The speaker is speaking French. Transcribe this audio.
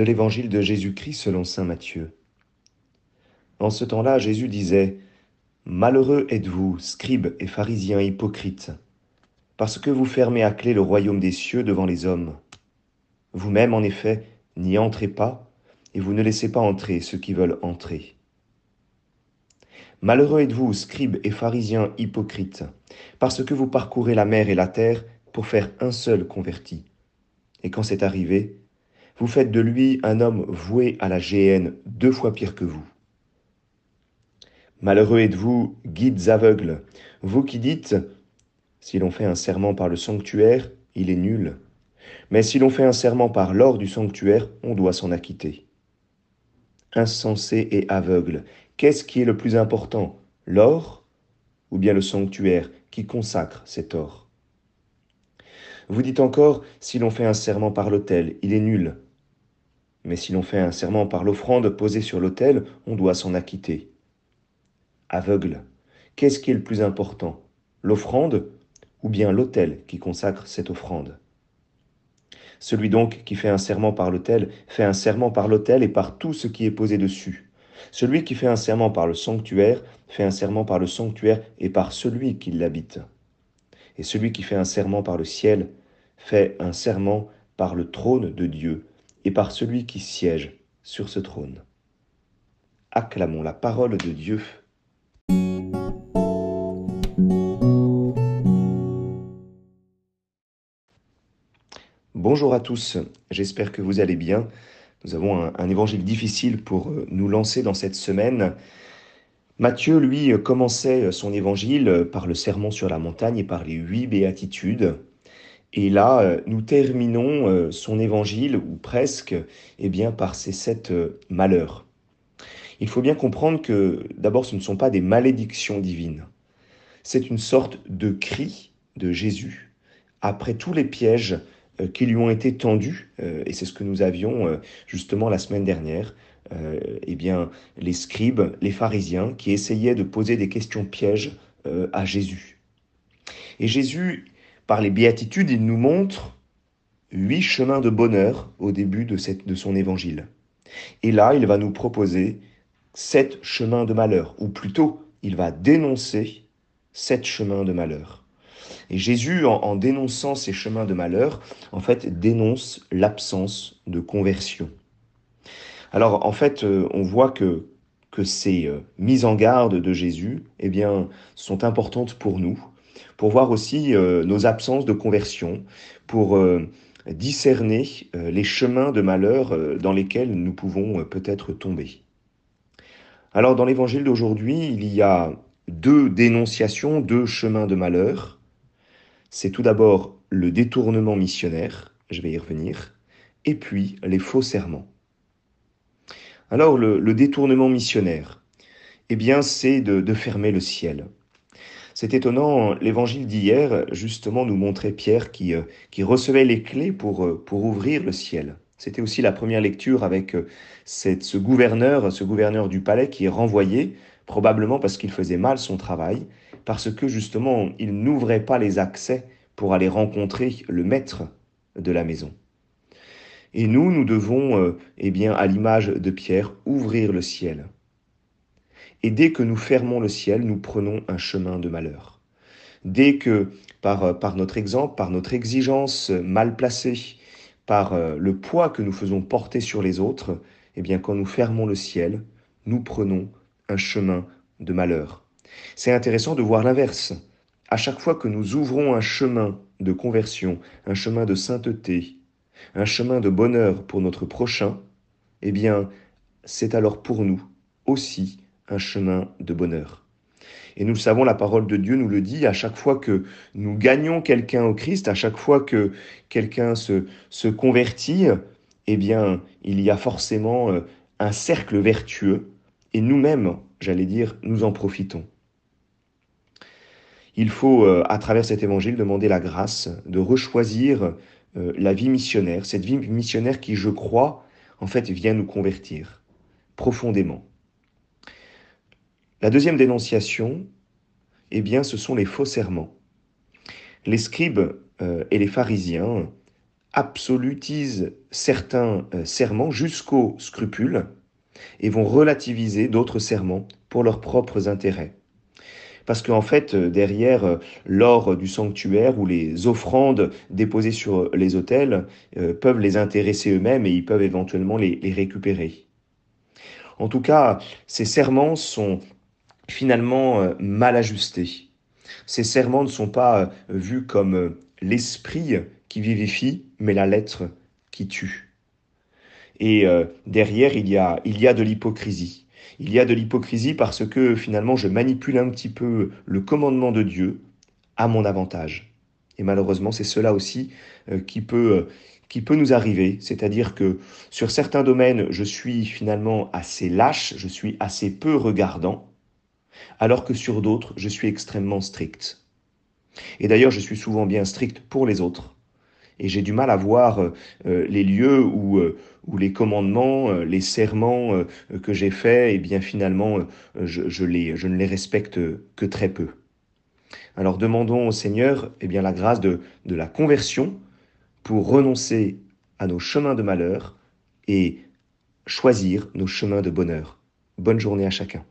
de l'évangile de Jésus-Christ selon Saint Matthieu. En ce temps-là, Jésus disait, Malheureux êtes-vous, scribes et pharisiens hypocrites, parce que vous fermez à clé le royaume des cieux devant les hommes. Vous-même, en effet, n'y entrez pas, et vous ne laissez pas entrer ceux qui veulent entrer. Malheureux êtes-vous, scribes et pharisiens hypocrites, parce que vous parcourez la mer et la terre pour faire un seul converti. Et quand c'est arrivé, vous faites de lui un homme voué à la géhenne deux fois pire que vous. Malheureux êtes-vous, guides aveugles, vous qui dites, si l'on fait un serment par le sanctuaire, il est nul. Mais si l'on fait un serment par l'or du sanctuaire, on doit s'en acquitter. Insensé et aveugle, qu'est-ce qui est le plus important, l'or ou bien le sanctuaire qui consacre cet or? Vous dites encore, si l'on fait un serment par l'autel, il est nul. Mais si l'on fait un serment par l'offrande posée sur l'autel, on doit s'en acquitter. Aveugle, qu'est-ce qui est le plus important, l'offrande ou bien l'autel qui consacre cette offrande? Celui donc qui fait un serment par l'autel fait un serment par l'autel et par tout ce qui est posé dessus. Celui qui fait un serment par le sanctuaire fait un serment par le sanctuaire et par celui qui l'habite. Et celui qui fait un serment par le ciel fait un serment par le trône de Dieu et par celui qui siège sur ce trône. Acclamons la parole de Dieu. Bonjour à tous, j'espère que vous allez bien. Nous avons un, évangile difficile pour euh, nous lancer dans cette semaine. Matthieu, lui, commençait son évangile par le sermon sur la montagne et par les huit béatitudes. Et là, euh, nous terminons euh, son évangile, ou presque, eh bien, par ces sept euh, malheurs. Il faut bien comprendre que, d'abord, ce ne sont pas des malédictions divines. C'est une sorte de cri de Jésus après tous les pièges qui lui ont été tendus, et c'est ce que nous avions justement la semaine dernière, eh bien, les scribes, les pharisiens, qui essayaient de poser des questions pièges à Jésus. Et Jésus, par les béatitudes, il nous montre huit chemins de bonheur au début de, son évangile. Et là, il va nous proposer sept chemins de malheur, ou plutôt, il va dénoncer sept chemins de malheur. Et Jésus, en, en dénonçant ces chemins de malheur, en fait, dénonce l'absence de conversion. Alors, en fait, euh, on voit que, que ces euh, mises en garde de Jésus, eh bien, sont importantes pour nous, pour voir aussi euh, nos absences de conversion, pour euh, discerner euh, les chemins de malheur dans lesquels nous pouvons peut-être tomber. Alors dans l'évangile d'aujourd'hui, il y a deux dénonciations, deux chemins de malheur. C'est tout d'abord le détournement missionnaire, je vais y revenir, et puis les faux serments. Alors le, détournement missionnaire, eh bien c'est de fermer le ciel. C'est étonnant, l'évangile d'hier, justement, nous montrait Pierre qui, euh, recevait les clés pour, euh, pour ouvrir le ciel. C'était aussi la première lecture avec euh, cette, ce gouverneur, ce gouverneur du palais qui est renvoyé, probablement parce qu'il faisait mal son travail, parce que justement, il n'ouvrait pas les accès pour aller rencontrer le maître de la maison. Et nous, nous devons, eh bien, à l'image de Pierre, ouvrir le ciel. Et dès que nous fermons le ciel, nous prenons un chemin de malheur. Dès que, par, par notre exemple, par notre exigence mal placée, par euh, le poids que nous faisons porter sur les autres, eh bien, quand nous fermons le ciel, nous prenons un chemin de malheur. C'est intéressant de voir l'inverse. À chaque fois que nous ouvrons un chemin de conversion, un chemin de sainteté, un chemin de bonheur pour notre prochain, eh bien, c'est alors pour nous aussi un chemin de bonheur. Et nous le savons, la parole de Dieu nous le dit, à chaque fois que nous gagnons quelqu'un au Christ, à chaque fois que quelqu'un se, se convertit, eh bien, il y a forcément euh, un cercle vertueux, et nous-mêmes, j'allais dire, nous en profitons. Il faut, euh, à travers cet évangile, demander la grâce de rechoisir euh, la vie missionnaire, cette vie missionnaire qui, je crois, en fait, vient nous convertir profondément. La deuxième dénonciation, eh bien, ce sont les faux serments. Les scribes euh, et les pharisiens absolutisent certains euh, serments jusqu'au scrupule et vont relativiser d'autres serments pour leurs propres intérêts. Parce qu'en fait, euh, derrière l'or du sanctuaire ou les offrandes déposées sur les autels peuvent les intéresser eux-mêmes et ils peuvent éventuellement les récupérer. En tout cas, ces serments sont finalement mal ajustés. Ces serments ne sont pas vus comme l'esprit qui vivifie, mais la lettre qui tue. Et euh, derrière, il y a, il y a de l'hypocrisie. Il y a de l'hypocrisie parce que finalement, je manipule un petit peu le commandement de Dieu à mon avantage. Et malheureusement, c'est cela aussi euh, qui peut euh, qui peut nous arriver, c'est-à-dire que sur certains domaines, je suis finalement assez lâche, je suis assez peu regardant, alors que sur d'autres, je suis extrêmement strict. Et d'ailleurs, je suis souvent bien strict pour les autres, et j'ai du mal à voir euh, les lieux où, euh, où les commandements, euh, les serments que j'ai faits, et eh bien finalement, je, les, je ne les respecte que très peu. Alors demandons au Seigneur eh bien, la grâce de, de la conversion pour renoncer à nos chemins de malheur et choisir nos chemins de bonheur. Bonne journée à chacun.